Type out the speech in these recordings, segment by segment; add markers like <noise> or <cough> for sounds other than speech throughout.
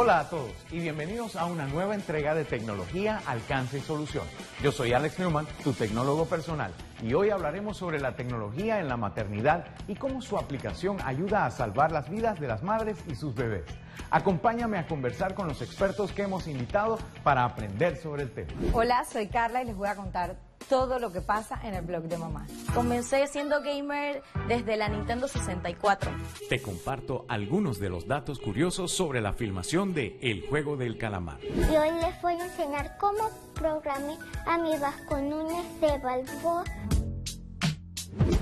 Hola a todos y bienvenidos a una nueva entrega de Tecnología, Alcance y Solución. Yo soy Alex Newman, tu tecnólogo personal, y hoy hablaremos sobre la tecnología en la maternidad y cómo su aplicación ayuda a salvar las vidas de las madres y sus bebés. Acompáñame a conversar con los expertos que hemos invitado para aprender sobre el tema. Hola, soy Carla y les voy a contar todo lo que pasa en el blog de mamá. Comencé siendo gamer desde la Nintendo 64. Te comparto algunos de los datos curiosos sobre la filmación de El juego del calamar. Y hoy les voy a enseñar cómo programé a mi con un de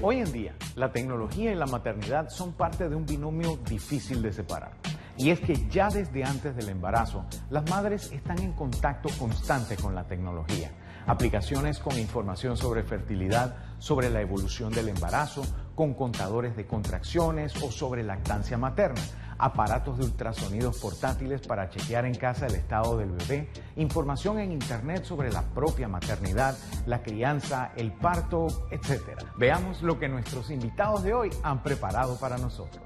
Hoy en día, la tecnología y la maternidad son parte de un binomio difícil de separar. Y es que ya desde antes del embarazo, las madres están en contacto constante con la tecnología. Aplicaciones con información sobre fertilidad, sobre la evolución del embarazo, con contadores de contracciones o sobre lactancia materna, aparatos de ultrasonidos portátiles para chequear en casa el estado del bebé, información en Internet sobre la propia maternidad, la crianza, el parto, etc. Veamos lo que nuestros invitados de hoy han preparado para nosotros.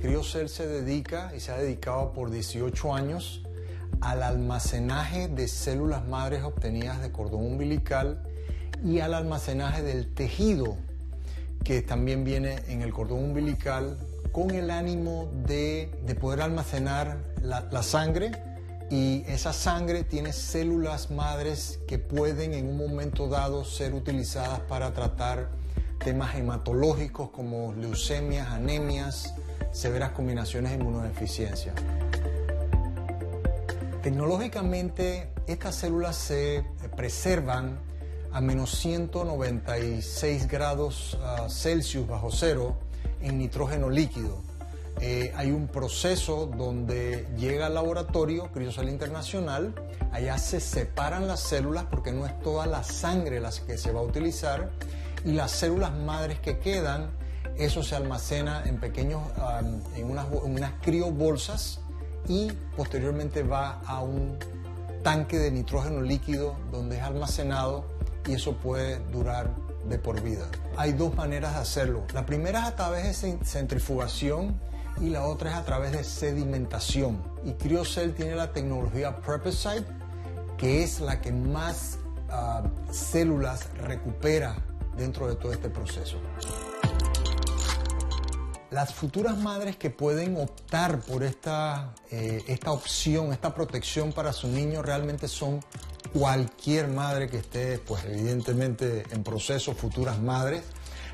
CrioCell se dedica y se ha dedicado por 18 años al almacenaje de células madres obtenidas de cordón umbilical y al almacenaje del tejido que también viene en el cordón umbilical con el ánimo de, poder almacenar la, la sangre y esa sangre tiene células madres que pueden en un momento dado ser utilizadas para tratar temas hematológicos como leucemias, anemias, severas combinaciones de inmunodeficiencia. Tecnológicamente, estas células se preservan a menos 196 grados ah, Celsius bajo cero en nitrógeno líquido. Eh, hay un proceso donde llega al laboratorio Criosal Internacional, allá se separan las células porque no es toda la sangre las que se va a utilizar y las células madres que quedan eso se almacena en pequeños, en unas, unas criobolsas y posteriormente va a un tanque de nitrógeno líquido donde es almacenado y eso puede durar de por vida. Hay dos maneras de hacerlo. La primera es a través de centrifugación y la otra es a través de sedimentación. Y CryoCell tiene la tecnología Prepicide, que es la que más ah, células recupera dentro de todo este proceso. Las futuras madres que pueden optar por esta, eh, esta opción, esta protección para su niño, realmente son cualquier madre que esté, pues evidentemente en proceso, futuras madres.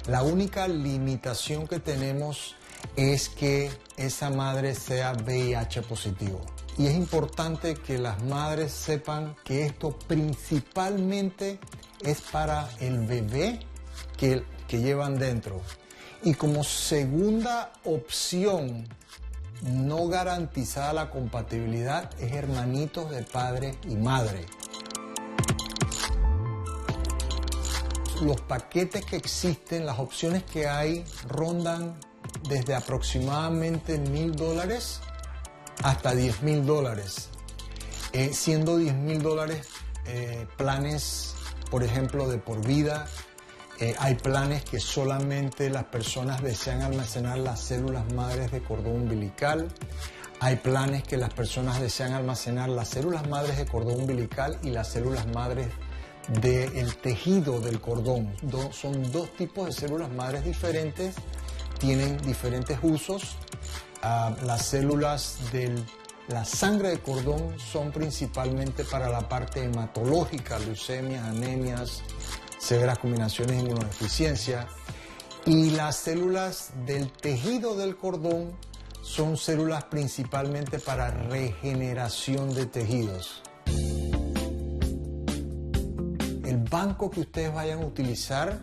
La única limitación que tenemos es que esa madre sea VIH positivo. Y es importante que las madres sepan que esto principalmente es para el bebé que, que llevan dentro. Y como segunda opción no garantizada la compatibilidad es hermanitos de padre y madre. Los paquetes que existen, las opciones que hay, rondan desde aproximadamente mil dólares hasta diez mil dólares, eh, siendo diez mil dólares eh, planes, por ejemplo, de por vida, eh, hay planes que solamente las personas desean almacenar las células madres de cordón umbilical. Hay planes que las personas desean almacenar las células madres de cordón umbilical y las células madres del tejido del cordón. son dos tipos de células madres diferentes, tienen diferentes usos. Ah, las células de la sangre de cordón son principalmente para la parte hematológica, leucemias, anemias, severas combinaciones de inmunodeficiencia. Y las células del tejido del cordón son células principalmente para regeneración de tejidos. El banco que ustedes vayan a utilizar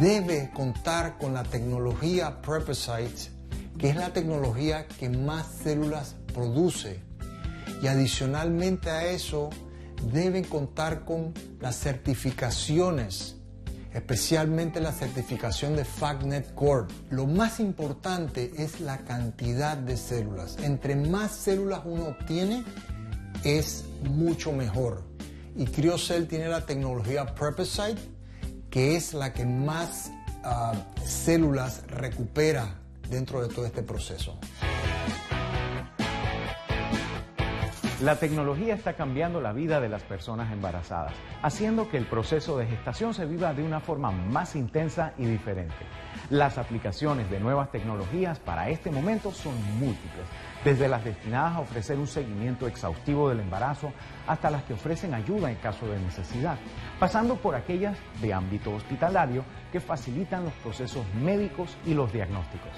debe contar con la tecnología Prepicide, que es la tecnología que más células produce. Y adicionalmente a eso, deben contar con las certificaciones, especialmente la certificación de FACNET Core. Lo más importante es la cantidad de células. Entre más células uno obtiene, es mucho mejor. Y CryoCell tiene la tecnología Prepicide, que es la que más ah, células recupera dentro de todo este proceso. La tecnología está cambiando la vida de las personas embarazadas, haciendo que el proceso de gestación se viva de una forma más intensa y diferente. Las aplicaciones de nuevas tecnologías para este momento son múltiples, desde las destinadas a ofrecer un seguimiento exhaustivo del embarazo hasta las que ofrecen ayuda en caso de necesidad, pasando por aquellas de ámbito hospitalario que facilitan los procesos médicos y los diagnósticos.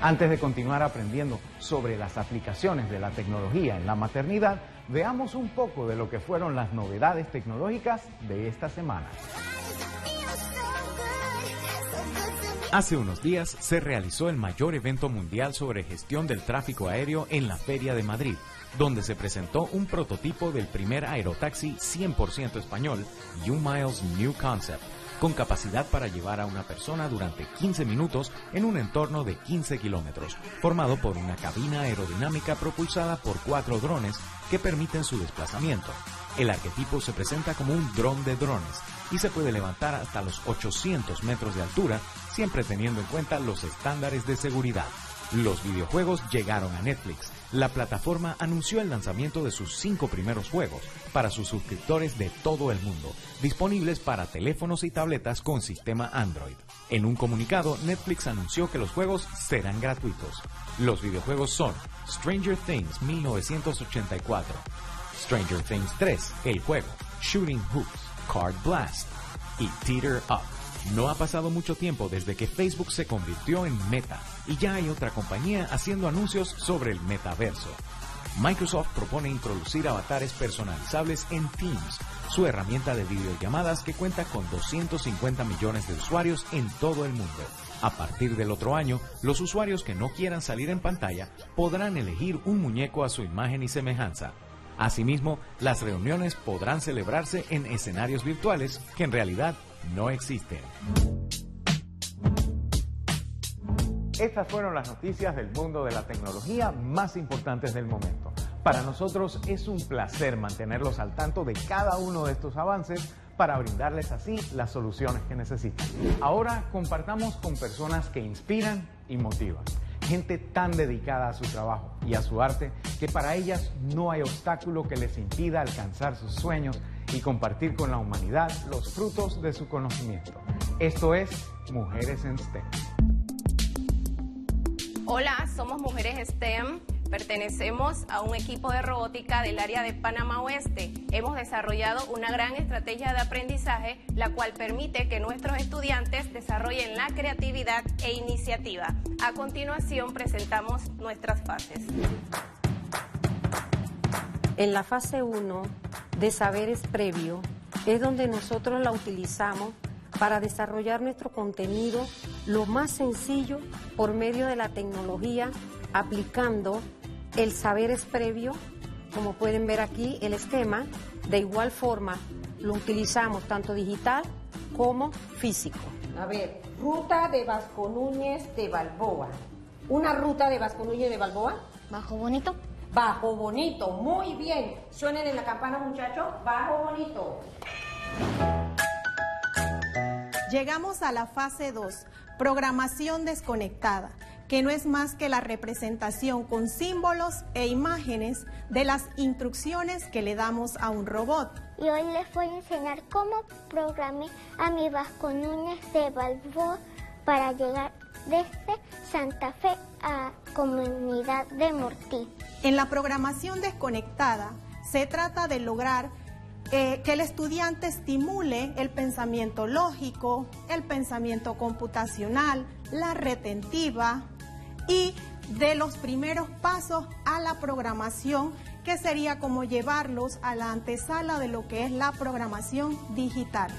Antes de continuar aprendiendo sobre las aplicaciones de la tecnología en la maternidad, veamos un poco de lo que fueron las novedades tecnológicas de esta semana. Hace unos días se realizó el mayor evento mundial sobre gestión del tráfico aéreo en la Feria de Madrid, donde se presentó un prototipo del primer aerotaxi 100% español, U-Miles New Concept, con capacidad para llevar a una persona durante 15 minutos en un entorno de 15 kilómetros, formado por una cabina aerodinámica propulsada por cuatro drones que permiten su desplazamiento. El arquetipo se presenta como un dron de drones y se puede levantar hasta los 800 metros de altura, siempre teniendo en cuenta los estándares de seguridad. Los videojuegos llegaron a Netflix. La plataforma anunció el lanzamiento de sus cinco primeros juegos para sus suscriptores de todo el mundo, disponibles para teléfonos y tabletas con sistema Android. En un comunicado, Netflix anunció que los juegos serán gratuitos. Los videojuegos son Stranger Things 1984, Stranger Things 3, el juego, Shooting Hoops, Card Blast y Teeter Up. No ha pasado mucho tiempo desde que Facebook se convirtió en Meta y ya hay otra compañía haciendo anuncios sobre el metaverso. Microsoft propone introducir avatares personalizables en Teams, su herramienta de videollamadas que cuenta con 250 millones de usuarios en todo el mundo. A partir del otro año, los usuarios que no quieran salir en pantalla podrán elegir un muñeco a su imagen y semejanza. Asimismo, las reuniones podrán celebrarse en escenarios virtuales que en realidad no existen. Estas fueron las noticias del mundo de la tecnología más importantes del momento. Para nosotros es un placer mantenerlos al tanto de cada uno de estos avances para brindarles así las soluciones que necesitan. Ahora compartamos con personas que inspiran y motivan. Gente tan dedicada a su trabajo y a su arte que para ellas no hay obstáculo que les impida alcanzar sus sueños y compartir con la humanidad los frutos de su conocimiento. Esto es Mujeres en STEM. Hola, somos Mujeres STEM. Pertenecemos a un equipo de robótica del área de Panamá Oeste. Hemos desarrollado una gran estrategia de aprendizaje, la cual permite que nuestros estudiantes desarrollen la creatividad e iniciativa. A continuación presentamos nuestras fases. En la fase 1 de saberes previo es donde nosotros la utilizamos para desarrollar nuestro contenido lo más sencillo por medio de la tecnología, aplicando el saberes previo, como pueden ver aquí el esquema, de igual forma lo utilizamos tanto digital como físico. A ver, ruta de Vasco Núñez de Balboa. Una ruta de Vasco Núñez de Balboa. Bajo bonito. Bajo Bonito, muy bien. Suenen en la campana, muchachos. Bajo Bonito. Llegamos a la fase 2, programación desconectada, que no es más que la representación con símbolos e imágenes de las instrucciones que le damos a un robot. Y hoy les voy a enseñar cómo programé a mi Vasco Núñez de Balboa para llegar desde Santa Fe a Comunidad de Mortí. En la programación desconectada se trata de lograr eh, que el estudiante estimule el pensamiento lógico, el pensamiento computacional, la retentiva y de los primeros pasos a la programación, que sería como llevarlos a la antesala de lo que es la programación digital.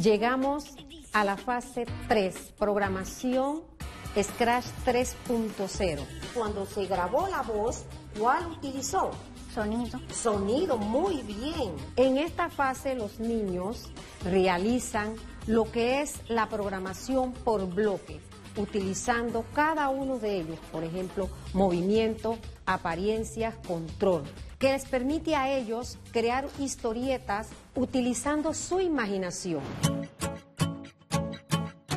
Llegamos a la fase 3, programación Scratch 3.0. Cuando se grabó la voz, ¿cuál utilizó? Sonido. Sonido, muy bien. En esta fase los niños realizan lo que es la programación por bloques, utilizando cada uno de ellos, por ejemplo, movimiento, apariencias, control, que les permite a ellos crear historietas utilizando su imaginación.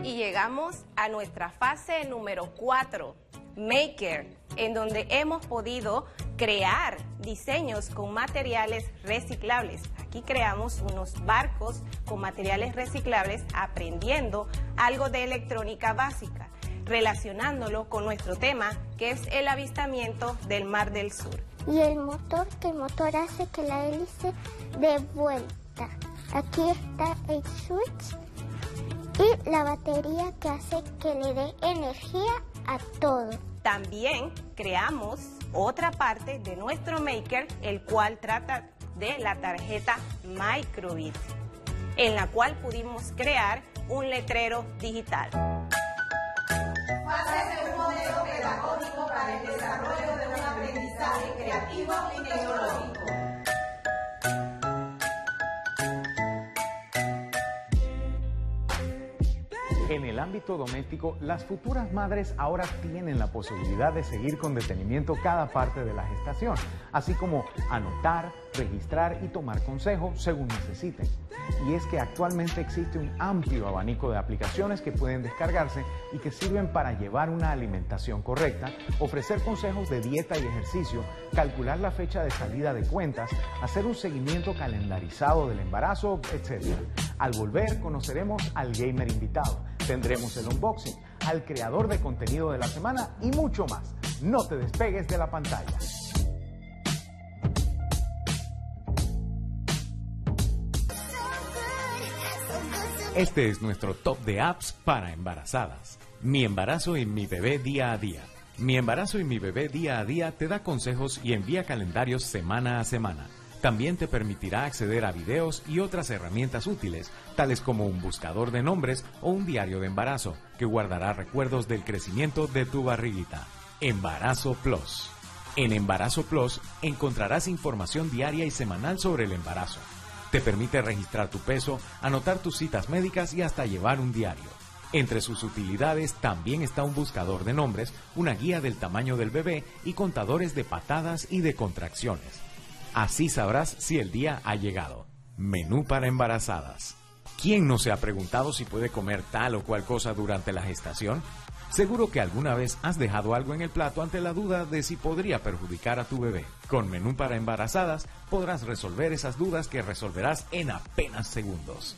Y llegamos a nuestra fase número 4, Maker, en donde hemos podido crear diseños con materiales reciclables. Aquí creamos unos barcos con materiales reciclables aprendiendo algo de electrónica básica, relacionándolo con nuestro tema que es el avistamiento del Mar del Sur. Y el motor, que el motor hace que la hélice dé vuelta. Aquí está el switch y la batería que hace que le dé energía a todo. También creamos otra parte de nuestro maker, el cual trata de la tarjeta Microbit, en la cual pudimos crear un letrero digital. un modelo pedagógico para el desarrollo de un aprendizaje creativo y tecnológico. En el ámbito doméstico, las futuras madres ahora tienen la posibilidad de seguir con detenimiento cada parte de la gestación, así como anotar, registrar y tomar consejo según necesiten. Y es que actualmente existe un amplio abanico de aplicaciones que pueden descargarse y que sirven para llevar una alimentación correcta, ofrecer consejos de dieta y ejercicio, calcular la fecha de salida de cuentas, hacer un seguimiento calendarizado del embarazo, etc. Al volver conoceremos al gamer invitado, tendremos el unboxing, al creador de contenido de la semana y mucho más. No te despegues de la pantalla. Este es nuestro top de apps para embarazadas. Mi embarazo y mi bebé día a día. Mi embarazo y mi bebé día a día te da consejos y envía calendarios semana a semana. También te permitirá acceder a videos y otras herramientas útiles, tales como un buscador de nombres o un diario de embarazo, que guardará recuerdos del crecimiento de tu barriguita. Embarazo Plus. En Embarazo Plus encontrarás información diaria y semanal sobre el embarazo te permite registrar tu peso, anotar tus citas médicas y hasta llevar un diario. Entre sus utilidades también está un buscador de nombres, una guía del tamaño del bebé y contadores de patadas y de contracciones. Así sabrás si el día ha llegado. Menú para embarazadas. ¿Quién no se ha preguntado si puede comer tal o cual cosa durante la gestación? Seguro que alguna vez has dejado algo en el plato ante la duda de si podría perjudicar a tu bebé. Con menú para embarazadas podrás resolver esas dudas que resolverás en apenas segundos.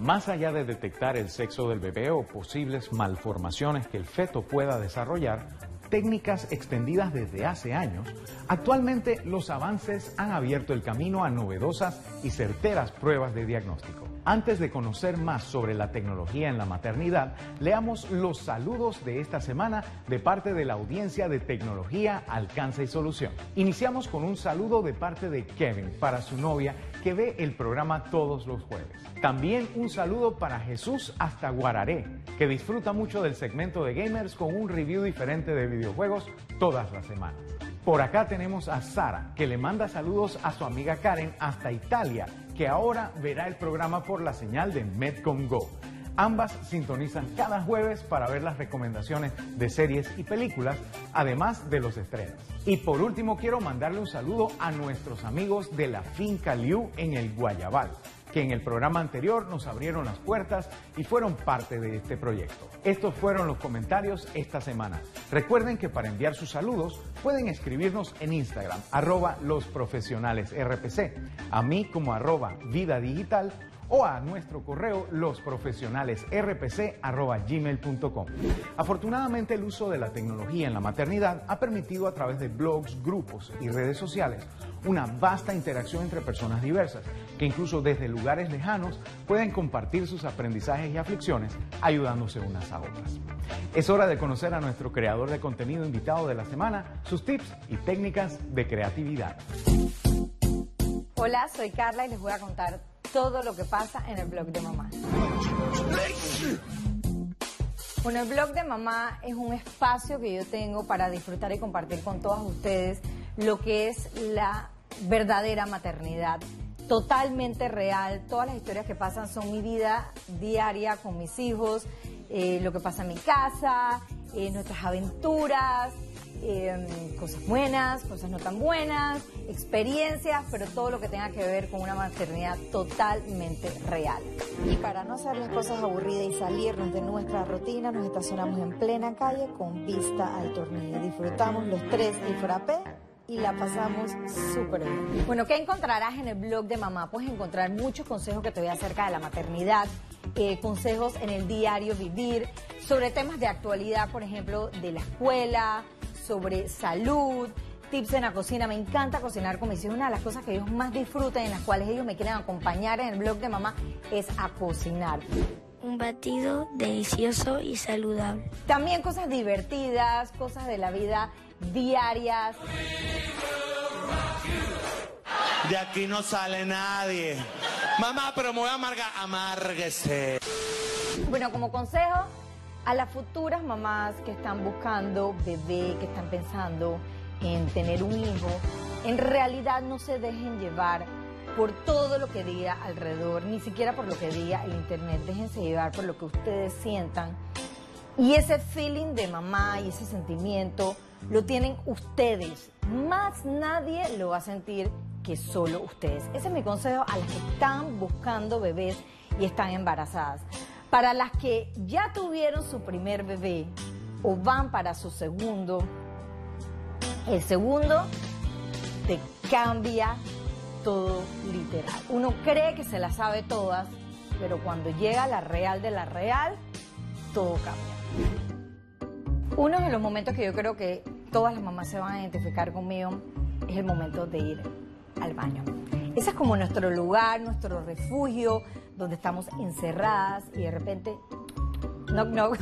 Más allá de detectar el sexo del bebé o posibles malformaciones que el feto pueda desarrollar, técnicas extendidas desde hace años, actualmente los avances han abierto el camino a novedosas y certeras pruebas de diagnóstico. Antes de conocer más sobre la tecnología en la maternidad, leamos los saludos de esta semana de parte de la audiencia de Tecnología, Alcance y Solución. Iniciamos con un saludo de parte de Kevin para su novia que ve el programa todos los jueves. También un saludo para Jesús hasta Guararé, que disfruta mucho del segmento de gamers con un review diferente de videojuegos todas las semanas. Por acá tenemos a Sara, que le manda saludos a su amiga Karen hasta Italia, que ahora verá el programa por la señal de Medcom Go. Ambas sintonizan cada jueves para ver las recomendaciones de series y películas, además de los estrenos. Y por último quiero mandarle un saludo a nuestros amigos de la Finca Liu en el Guayabal que en el programa anterior nos abrieron las puertas y fueron parte de este proyecto. Estos fueron los comentarios esta semana. Recuerden que para enviar sus saludos pueden escribirnos en Instagram, arroba los profesionales RPC, a mí como arroba vida digital o a nuestro correo losprofesionalesrpc.gmail.com. Afortunadamente el uso de la tecnología en la maternidad ha permitido a través de blogs, grupos y redes sociales una vasta interacción entre personas diversas, que incluso desde lugares lejanos pueden compartir sus aprendizajes y aflicciones ayudándose unas a otras. Es hora de conocer a nuestro creador de contenido invitado de la semana, sus tips y técnicas de creatividad. Hola, soy Carla y les voy a contar todo lo que pasa en el blog de mamá. Bueno, el blog de mamá es un espacio que yo tengo para disfrutar y compartir con todos ustedes lo que es la verdadera maternidad, totalmente real. Todas las historias que pasan son mi vida diaria con mis hijos, eh, lo que pasa en mi casa, eh, nuestras aventuras, em, cosas buenas, cosas no tan buenas, experiencias, pero todo lo que tenga que ver con una maternidad totalmente real. Y para no hacer las cosas aburridas y salirnos de nuestra rutina, nos estacionamos en plena calle con vista al tornillo. Disfrutamos los tres el frappé y la pasamos súper bien. Bueno, ¿qué encontrarás en el blog de mamá? Puedes encontrar muchos consejos que te doy acerca de la maternidad, eh, consejos en el diario vivir, sobre temas de actualidad, por ejemplo, de la escuela, sobre salud, tips en la cocina. Me encanta cocinar con mis hijos. Una de las cosas que ellos más disfrutan, en las cuales ellos me quieren acompañar en el blog de mamá, es a cocinar. Un batido delicioso y saludable. También cosas divertidas, cosas de la vida diarias. De aquí no sale nadie. Mamá, pero me voy a amargar. Amárguese. Bueno, como consejo a las futuras mamás que están buscando bebé, que están pensando en tener un hijo, en realidad no se dejen llevar por todo lo que diga alrededor, ni siquiera por lo que diga el internet. Déjense llevar por lo que ustedes sientan. Y ese feeling de mamá y ese sentimiento lo tienen ustedes. Más nadie lo va a sentir que solo ustedes. Ese es mi consejo a las que están buscando bebés y están embarazadas. Para las que ya tuvieron su primer bebé o van para su segundo, el segundo te cambia todo literal. Uno cree que se la sabe todas, pero cuando llega la real de la real, todo cambia. Uno de los momentos que yo creo que todas las mamás se van a identificar conmigo es el momento de ir al baño. Ese es como nuestro lugar, nuestro refugio, donde estamos encerradas y de repente, no, no. <laughs>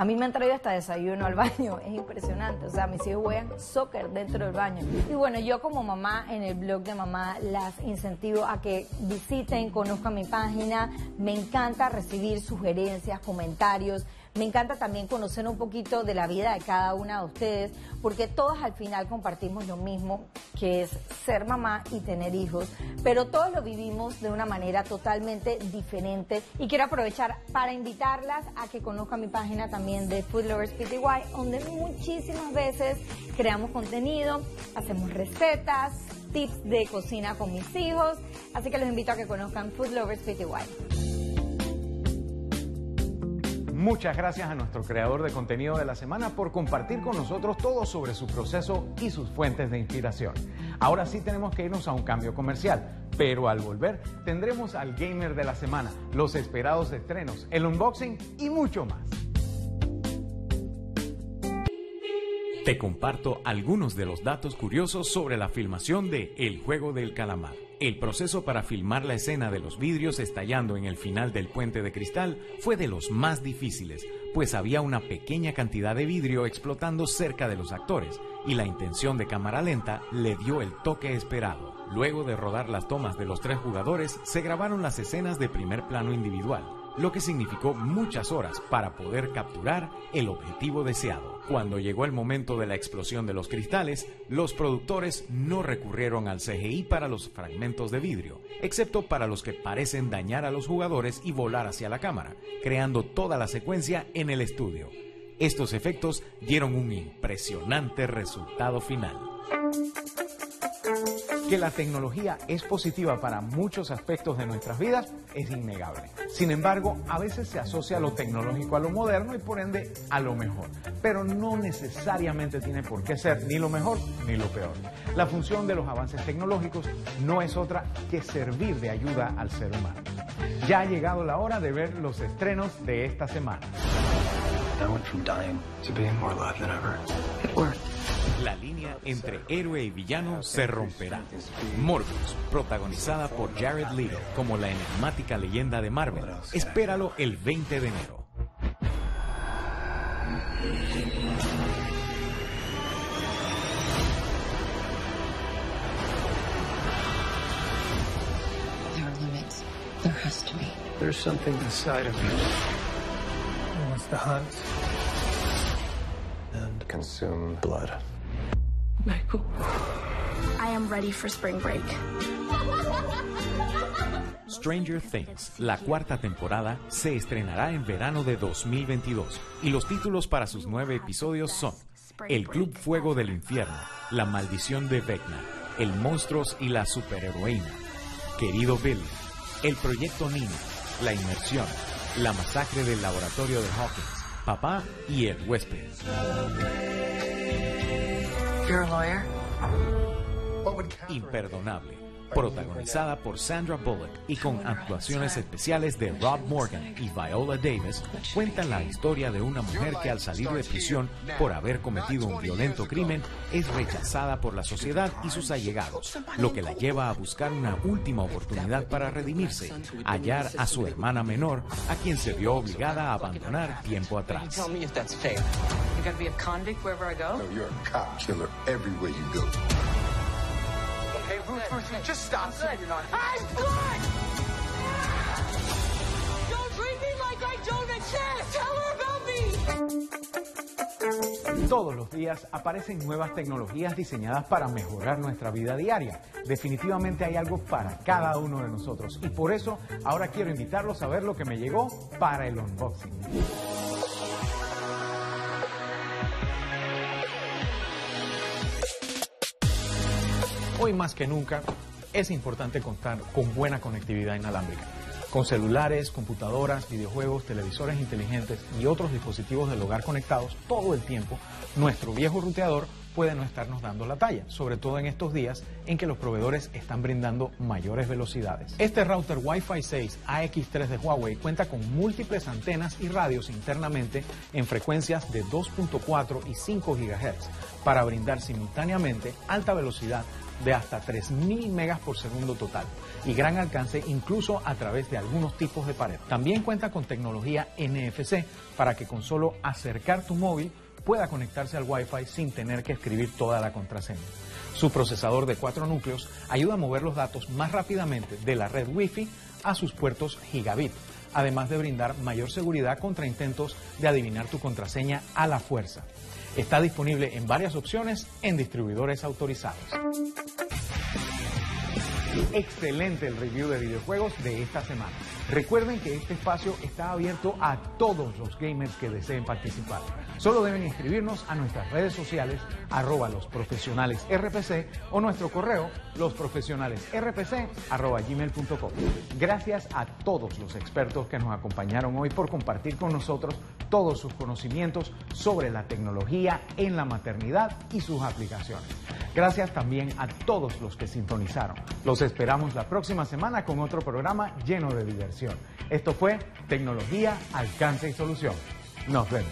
A mí me han traído hasta desayuno al baño, es impresionante. O sea, mis hijos juegan soccer dentro del baño. Y bueno, yo como mamá en el blog de mamá las incentivo a que visiten, conozcan mi página. Me encanta recibir sugerencias, comentarios. Me encanta también conocer un poquito de la vida de cada una de ustedes, porque todas al final compartimos lo mismo, que es ser mamá y tener hijos, pero todos lo vivimos de una manera totalmente diferente. Y quiero aprovechar para invitarlas a que conozcan mi página también de Food Lovers PTY, donde muchísimas veces creamos contenido, hacemos recetas, tips de cocina con mis hijos, así que los invito a que conozcan Food Lovers PTY. Muchas gracias a nuestro creador de contenido de la semana por compartir con nosotros todo sobre su proceso y sus fuentes de inspiración. Ahora sí tenemos que irnos a un cambio comercial, pero al volver tendremos al gamer de la semana, los esperados estrenos, el unboxing y mucho más. Te comparto algunos de los datos curiosos sobre la filmación de El juego del calamar. El proceso para filmar la escena de los vidrios estallando en el final del puente de cristal fue de los más difíciles, pues había una pequeña cantidad de vidrio explotando cerca de los actores, y la intención de cámara lenta le dio el toque esperado. Luego de rodar las tomas de los tres jugadores, se grabaron las escenas de primer plano individual, lo que significó muchas horas para poder capturar el objetivo deseado. Cuando llegó el momento de la explosión de los cristales, los productores no recurrieron al CGI para los fragmentos de vidrio, excepto para los que parecen dañar a los jugadores y volar hacia la cámara, creando toda la secuencia en el estudio. Estos efectos dieron un impresionante resultado final. Que la tecnología es positiva para muchos aspectos de nuestras vidas es innegable. Sin embargo, a veces se asocia lo tecnológico a lo moderno y por ende a lo mejor. Pero no necesariamente tiene por qué ser ni lo mejor ni lo peor. La función de los avances tecnológicos no es otra que servir de ayuda al ser humano. Ya ha llegado la hora de ver los estrenos de esta semana. La línea entre héroe y villano se romperá. Morbius, protagonizada por Jared Leto como la enigmática leyenda de Marvel. Espéralo el 20 de enero. There are limits. There has to be. There's something inside of me. It wants to hunt consume blood. Michael. I am ready for spring break. Stranger Things, la cuarta temporada, se estrenará en verano de 2022 y los títulos para sus nueve episodios son El Club Fuego del Infierno, La Maldición de Vecna, El Monstruos y la Superheroína, Querido Billy, El Proyecto Nina, La Inmersión, La Masacre del Laboratorio de Hawkins, Papá y el Huésped. You're a lawyer? Imperdonable. Protagonizada por Sandra Bullock y con actuaciones especiales de Rob Morgan y Viola Davis, cuenta la historia de una mujer que al salir de prisión por haber cometido un violento crimen es rechazada por la sociedad y sus allegados, lo que la lleva a buscar una última oportunidad para redimirse, hallar a su hermana menor, a quien se vio obligada a abandonar tiempo atrás. Tell me if that's fair. You gotta be a convict wherever I go? You're a cop killer everywhere you go. Just stop. Say you're not. I'm good! Don't treat me like I don't exist! Tell her about me! Todos los días aparecen nuevas tecnologías diseñadas para mejorar nuestra vida diaria. Definitivamente hay algo para cada uno de nosotros y por eso ahora quiero invitarlos a ver lo que me llegó para el unboxing. Hoy más que nunca es importante contar con buena conectividad inalámbrica. Con celulares, computadoras, videojuegos, televisores inteligentes y otros dispositivos del hogar conectados todo el tiempo, nuestro viejo ruteador puede no estarnos dando la talla, sobre todo en estos días en que los proveedores están brindando mayores velocidades. Este router Wi-Fi 6 AX3 de Huawei cuenta con múltiples antenas y radios internamente en frecuencias de 2.4 y 5 GHz para brindar simultáneamente alta velocidad de hasta 3.000 megas por segundo total y gran alcance incluso a través de algunos tipos de pared. También cuenta con tecnología NFC para que con solo acercar tu móvil pueda conectarse al Wi-Fi sin tener que escribir toda la contraseña. Su procesador de cuatro núcleos ayuda a mover los datos más rápidamente de la red Wi-Fi a sus puertos gigabit, además de brindar mayor seguridad contra intentos de adivinar tu contraseña a la fuerza. Está disponible en varias opciones en distribuidores autorizados. Excelente el review de videojuegos de esta semana. Recuerden que este espacio está abierto a todos los gamers que deseen participar. Solo deben inscribirnos a nuestras redes sociales, arroba los profesionales o nuestro correo, losprofesionalesrpc arroba gmail.com. Gracias a todos los expertos que nos acompañaron hoy por compartir con nosotros todos sus conocimientos sobre la tecnología en la maternidad y sus aplicaciones. Gracias también a todos los que sintonizaron. Los esperamos la próxima semana con otro programa lleno de diversión. Esto fue Tecnología, Alcance y Solución. Nos vemos.